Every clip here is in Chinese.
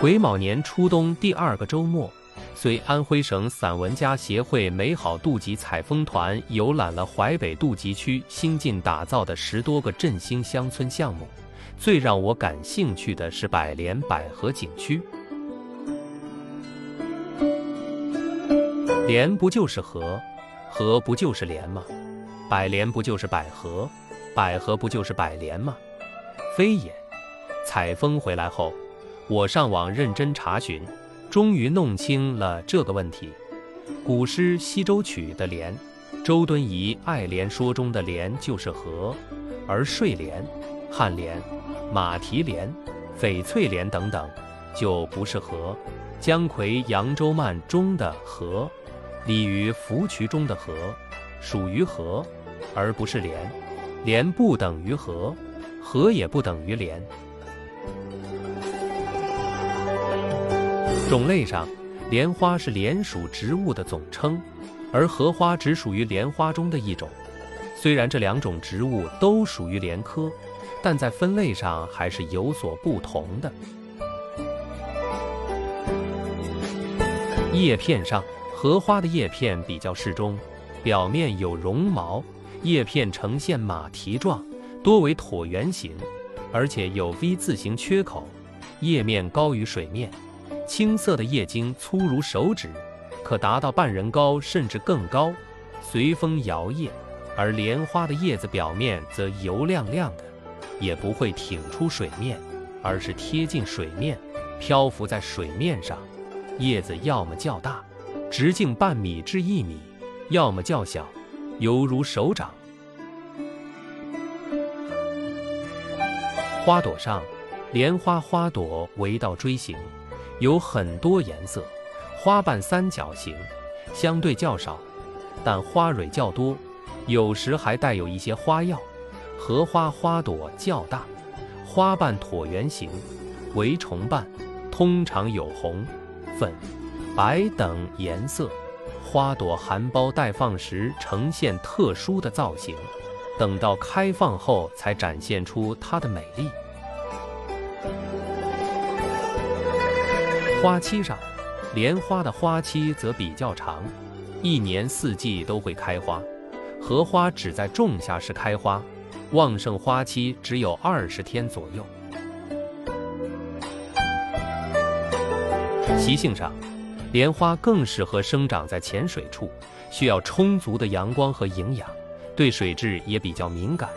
癸卯年初冬第二个周末，随安徽省散文家协会美好渡集采风团游览了淮北渡集区新近打造的十多个振兴乡村项目。最让我感兴趣的是百联百合景区。莲不就是河，河不就是莲吗？百联不就是百合，百合不就是百联吗？非也。采风回来后。我上网认真查询，终于弄清了这个问题。古诗《西洲曲》的“莲”，周敦颐《爱莲说》中的“莲”就是荷，而睡莲、颔莲、马蹄莲、翡翠莲等等就不是荷。姜夔《扬州慢》中的“荷”，鲤鱼《芙蕖》中的“荷”，属于荷，而不是莲。莲不等于荷，荷也不等于莲。种类上，莲花是莲属植物的总称，而荷花只属于莲花中的一种。虽然这两种植物都属于莲科，但在分类上还是有所不同的。叶片上，荷花的叶片比较适中，表面有绒毛，叶片呈现马蹄状，多为椭圆形，而且有 V 字形缺口，叶面高于水面。青色的叶茎粗如手指，可达到半人高甚至更高，随风摇曳；而莲花的叶子表面则油亮亮的，也不会挺出水面，而是贴近水面，漂浮在水面上。叶子要么较大，直径半米至一米，要么较小，犹如手掌。花朵上，莲花花朵围道锥形。有很多颜色，花瓣三角形，相对较少，但花蕊较多，有时还带有一些花药。荷花花朵较大，花瓣椭圆形，为重瓣，通常有红、粉、白等颜色。花朵含苞待放时呈现特殊的造型，等到开放后才展现出它的美丽。花期上，莲花的花期则比较长，一年四季都会开花。荷花只在仲夏时开花，旺盛花期只有二十天左右。习性上，莲花更适合生长在浅水处，需要充足的阳光和营养，对水质也比较敏感。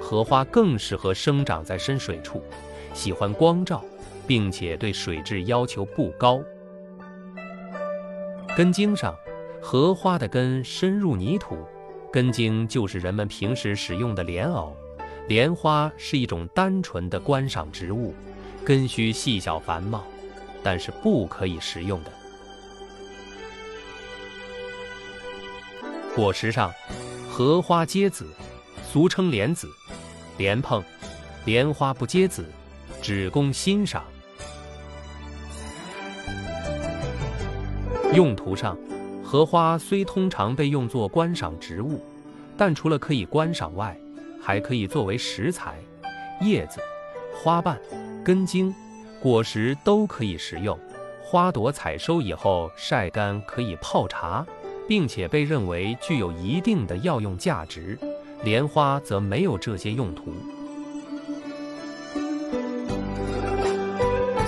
荷花更适合生长在深水处，喜欢光照。并且对水质要求不高。根茎上，荷花的根深入泥土，根茎就是人们平时使用的莲藕。莲花是一种单纯的观赏植物，根须细小繁茂，但是不可以食用的。果实上，荷花结籽，俗称莲子、莲蓬；莲花不结籽，只供欣赏。用途上，荷花虽通常被用作观赏植物，但除了可以观赏外，还可以作为食材。叶子、花瓣、根茎、果实都可以食用。花朵采收以后晒干可以泡茶，并且被认为具有一定的药用价值。莲花则没有这些用途。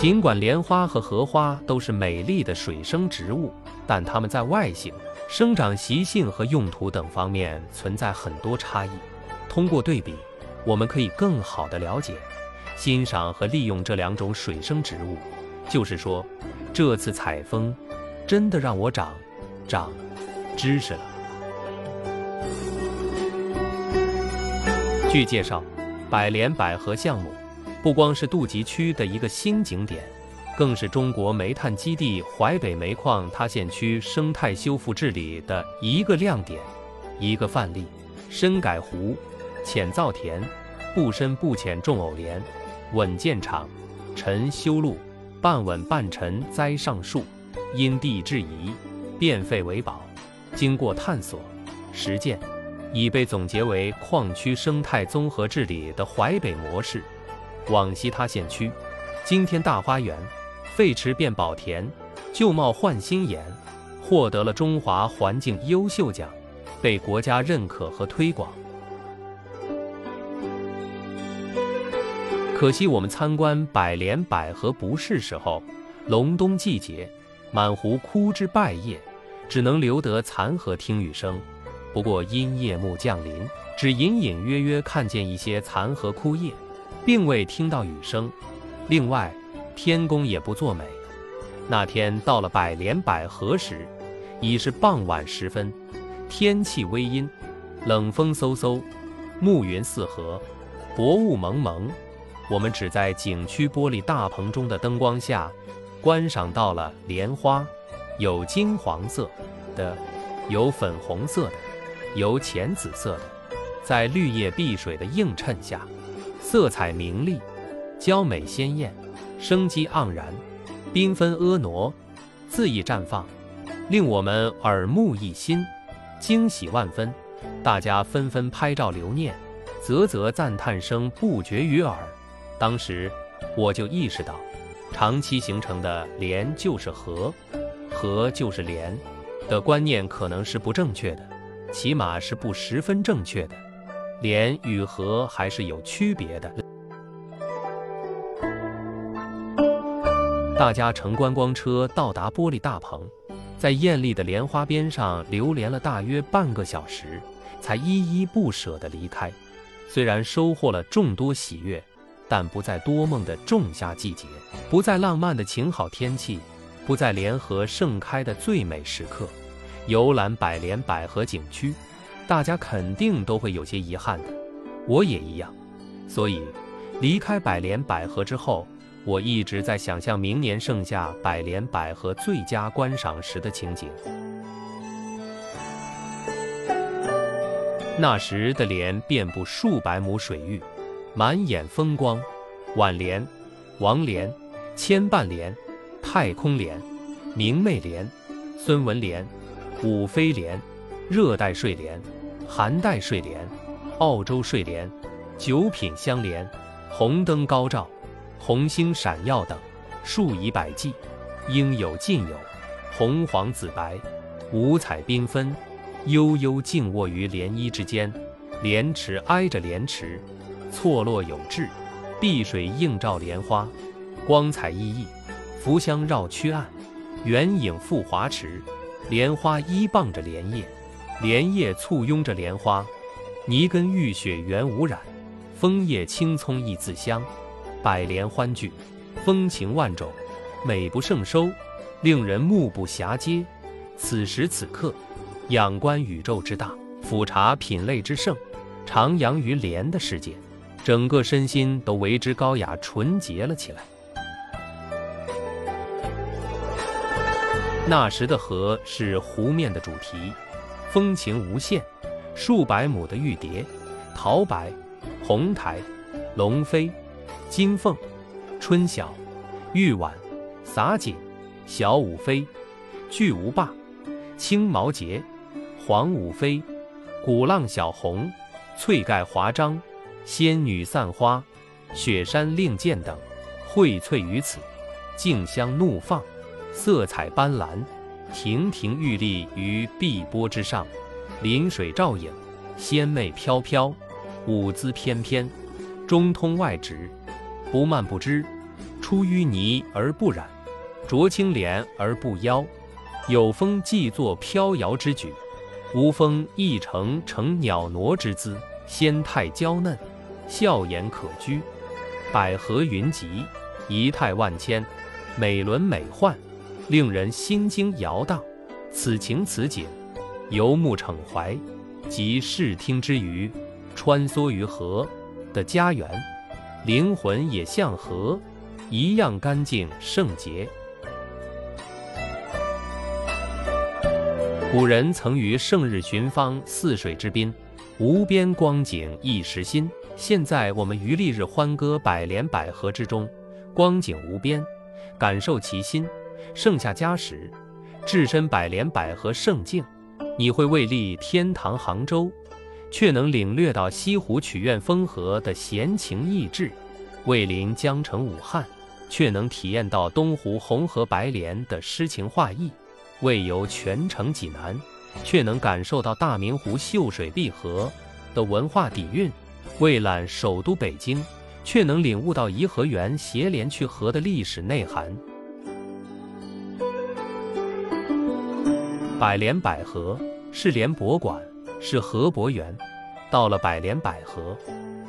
尽管莲花和荷花都是美丽的水生植物，但它们在外形、生长习性和用途等方面存在很多差异。通过对比，我们可以更好地了解、欣赏和利用这两种水生植物。就是说，这次采风真的让我长长知识了。据介绍，百联百合项目。不光是渡集区的一个新景点，更是中国煤炭基地淮北煤矿塌陷区生态修复治理的一个亮点、一个范例。深改湖、浅造田、不深不浅种藕莲，稳建场、沉修路、半稳半沉栽上树，因地制宜，变废为宝。经过探索、实践，已被总结为矿区生态综合治理的淮北模式。往西塌陷区，今天大花园，废池变宝田，旧貌换新颜，获得了中华环境优秀奖，被国家认可和推广。可惜我们参观百联百合不是时候，隆冬季节，满湖枯枝败叶，只能留得残荷听雨声。不过因夜幕降临，只隐隐约约看见一些残荷枯叶，并未听到雨声。另外，天公也不作美。那天到了百莲百合时，已是傍晚时分，天气微阴，冷风嗖嗖，暮云四合，薄雾蒙蒙。我们只在景区玻璃大棚中的灯光下，观赏到了莲花，有金黄色的，有粉红色的，有浅紫色的，在绿叶碧水的映衬下，色彩明丽，娇美鲜艳，生机盎然，缤纷婀娜，恣意绽放，令我们耳目一新，惊喜万分。大家纷纷拍照留念，啧啧赞叹声不绝于耳。当时我就意识到，长期形成的“莲就是和，和就是莲”的观念可能是不正确的，起码是不十分正确的。莲与和还是有区别的。大家乘观光车到达玻璃大棚，在艳丽的莲花边上流连了大约半个小时，才依依不舍地离开。虽然收获了众多喜悦。但不在多梦的仲夏季节，不在浪漫的晴好天气，不在莲荷盛开的最美时刻，游览百莲百合景区，大家肯定都会有些遗憾的，我也一样。所以，离开百联百合之后，我一直在想象明年盛夏百联百合最佳观赏时的情景。那时的莲遍布数百亩水域。满眼风光，晚莲、王莲、千瓣莲、太空莲、明媚莲、孙文莲、武飞莲、热带睡莲、寒带睡莲、澳洲睡莲、九品香莲，红灯高照，红星闪耀等，数以百计，应有尽有，红黄紫白，五彩缤纷，悠悠静卧于涟漪之间，莲池挨着莲池。错落有致，碧水映照莲花，光彩熠熠；浮香绕曲岸，圆影覆华池。莲花依傍着莲叶，莲叶簇拥着莲花，泥根浴雪原无染，枫叶青葱亦自香。百莲欢聚，风情万种，美不胜收，令人目不暇接。此时此刻，仰观宇宙之大，俯察品类之盛，徜徉于莲的世界。整个身心都为之高雅纯洁了起来。那时的河是湖面的主题，风情无限。数百亩的玉蝶、桃白、红台、龙飞、金凤、春晓、玉婉、洒锦、小舞飞、巨无霸、青毛节、黄舞飞、鼓浪小红、翠盖华章。仙女散花、雪山令箭等荟萃于此，竞相怒放，色彩斑斓，亭亭玉立于碧波之上，临水照影，仙媚飘飘，舞姿翩翩，中通外直，不蔓不枝，出淤泥而不染，濯清涟而不妖，有风即作飘摇之举，无风亦成成袅娜之姿，仙态娇嫩。笑颜可掬，百合云集，仪态万千，美轮美奂，令人心惊摇荡。此情此景，游目骋怀，即视听之余，穿梭于河的家园，灵魂也像河一样干净圣洁。古人曾于胜日寻芳泗水之滨，无边光景一时新。现在我们于丽日欢歌百联百合之中，光景无边，感受其心。盛夏佳时，置身百联百合盛境，你会为立天堂杭州，却能领略到西湖曲院风荷的闲情逸致；位临江城武汉，却能体验到东湖红河白莲的诗情画意；未游泉城济南，却能感受到大明湖秀水碧河的文化底蕴；未览首都北京，却能领悟到颐和园斜连去河的历史内涵。百联百合是联博馆，是河博园。到了百联百合，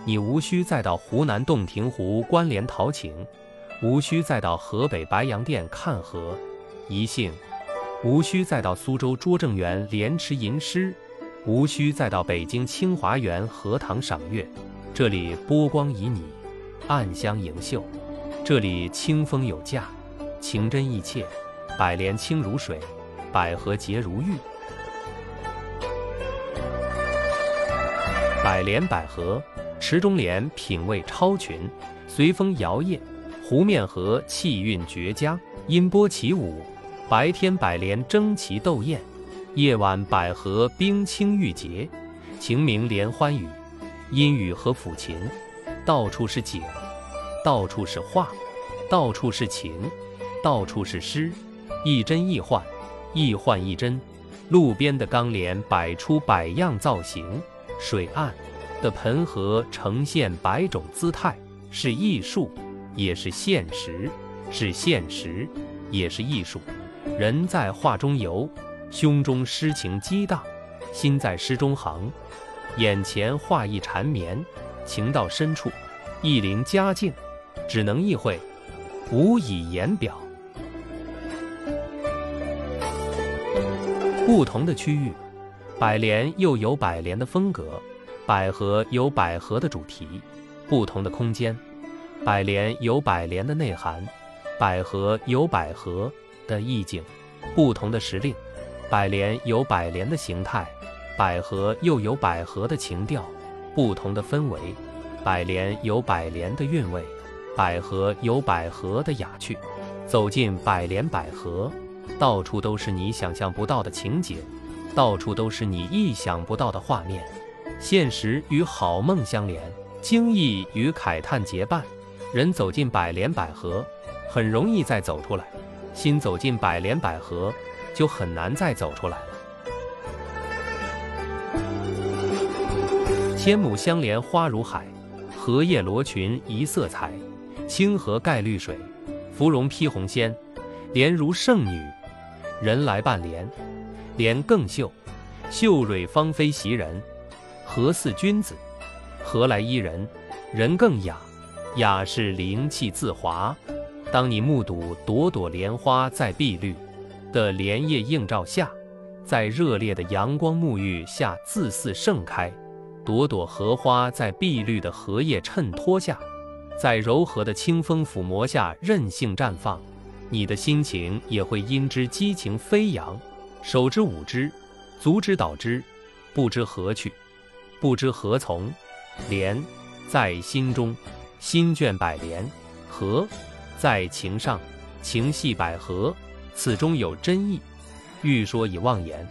你无需再到湖南洞庭湖观莲陶情，无需再到河北白洋淀看河一兴，无需再到苏州拙政园莲池吟诗，无需再到北京清华园荷塘赏月。这里波光旖旎，暗香盈袖；这里清风有价，情真意切。百莲清如水，百合洁如玉。百莲百合，池中莲品味超群，随风摇曳；湖面荷气韵绝佳，音波起舞。白天百莲争奇斗艳，夜晚百合冰清玉洁。晴明联欢语，阴雨和抚琴。到处是景，到处是画，到处是情，到处是诗，一真一幻，一幻一真。路边的钢帘摆出百样造型。水岸的盆河呈现百种姿态，是艺术，也是现实；是现实，也是艺术。人在画中游，胸中诗情激荡，心在诗中行。眼前画意缠绵，情到深处，意临佳境，只能意会，无以言表。不同的区域。百联又有百联的风格，百合有百合的主题，不同的空间；百联有百联的内涵，百合有百合的意境，不同的时令；百联有百联的形态，百合又有百合的情调，不同的氛围；百联有百联的韵味，百合有百合的雅趣。走进百联百合，到处都是你想象不到的情景。到处都是你意想不到的画面，现实与好梦相连，惊异与慨叹结伴。人走进百莲百合，很容易再走出来；心走进百莲百合，就很难再走出来了。千亩相连花如海，荷叶罗裙一色裁。清河盖绿水，芙蓉披红鲜。莲如圣女，人来伴莲。莲更秀，秀蕊芳菲袭人。何似君子？何来伊人？人更雅，雅是灵气自华。当你目睹朵朵莲花在碧绿的莲叶映照下，在热烈的阳光沐浴下自似盛开，朵朵荷花在碧绿的荷叶衬托下，在柔和的清风抚摸下任性绽放，你的心情也会因之激情飞扬。手之舞之，足之蹈之，不知何去，不知何从。莲在心中，心眷百莲；合在情上，情系百合。此中有真意，欲说已忘言。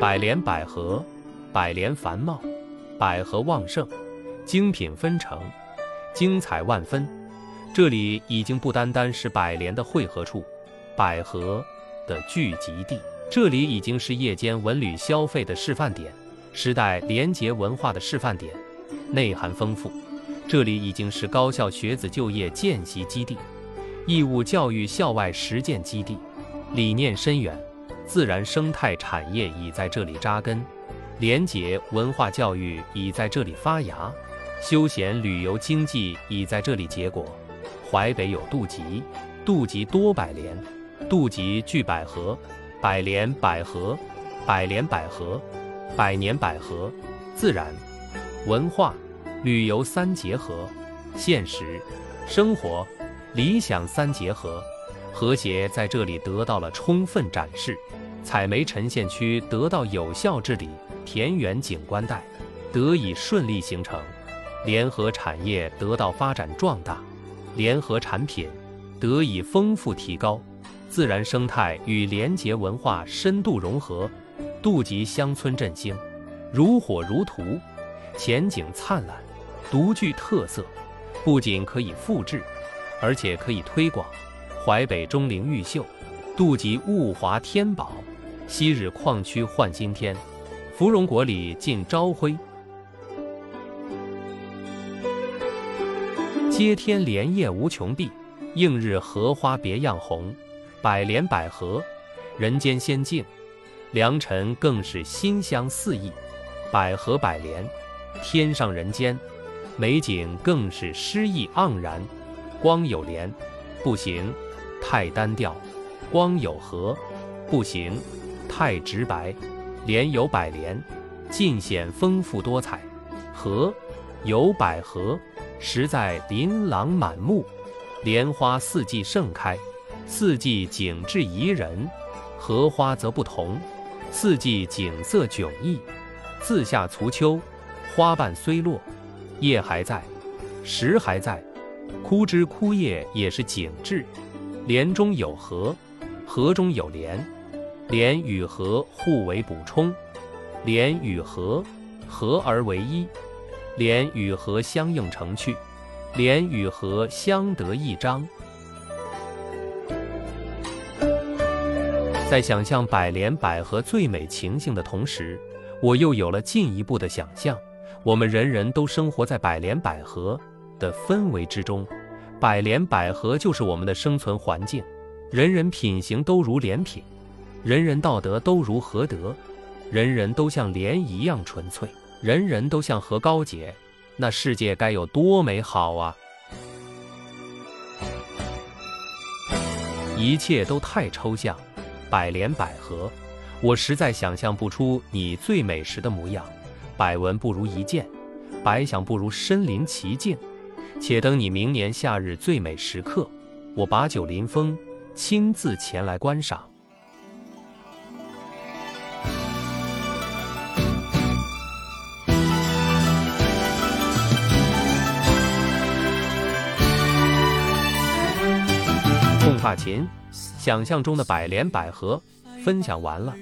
百莲百合，百莲繁茂，百合旺盛，精品纷呈，精彩万分。这里已经不单单是百联的汇合处，百合的聚集地。这里已经是夜间文旅消费的示范点，时代廉洁文化的示范点，内涵丰富。这里已经是高校学子就业见习基地，义务教育校外实践基地，理念深远，自然生态产业已在这里扎根，廉洁文化教育已在这里发芽，休闲旅游经济已在这里结果。淮北有杜集，杜集多百联，杜集聚百合，百联百合，百联百合，百年百合，自然、文化、旅游三结合，现实、生活、理想三结合，和谐在这里得到了充分展示。采梅沉县区得到有效治理，田园景观带得以顺利形成，联合产业得到发展壮大。联合产品得以丰富提高，自然生态与廉洁文化深度融合，杜集乡村振兴如火如荼，前景灿烂，独具特色，不仅可以复制，而且可以推广。淮北钟灵毓秀，杜集物华天宝，昔日矿区换今天，芙蓉国里尽朝晖。接天莲叶无穷碧，映日荷花别样红。百莲百合，人间仙境；良辰更是馨香四溢。百合百莲，天上人间，美景更是诗意盎然。光有莲不行，太单调；光有荷不行，太直白。莲有百莲，尽显丰富多彩；荷有百合。实在琳琅满目，莲花四季盛开，四季景致宜人；荷花则不同，四季景色迥异。自夏初秋，花瓣虽落，叶还在，实还在，枯枝枯叶也是景致。莲中有荷，荷中有莲，莲与荷互为补充，莲与荷合而为一。莲与荷相映成趣，莲与荷相得益彰。在想象百莲百合最美情形的同时，我又有了进一步的想象：我们人人都生活在百莲百合的氛围之中，百莲百合就是我们的生存环境。人人品行都如莲品，人人道德都如荷德，人人都像莲一样纯粹。人人都像何高洁，那世界该有多美好啊！一切都太抽象，百莲百合，我实在想象不出你最美时的模样。百闻不如一见，百想不如身临其境。且等你明年夏日最美时刻，我把酒临风，亲自前来观赏。琴，想象中的百莲百合，分享完了。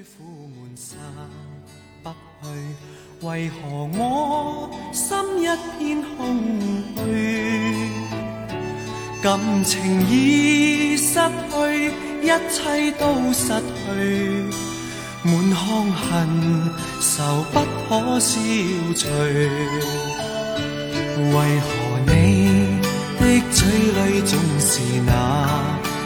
为何我心一片空虚？感情已失去，一切都失去，满腔恨愁不可消除。为何你的嘴里总是那？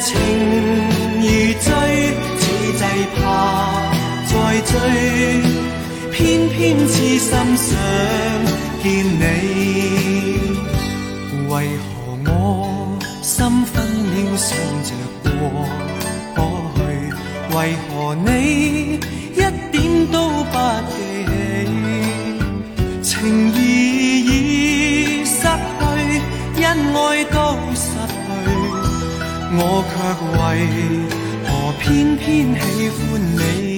情如醉，似祭怕再追，偏偏痴心想见你。为何我心分秒想着过过去？为何你一点都不我却为何偏偏喜欢你？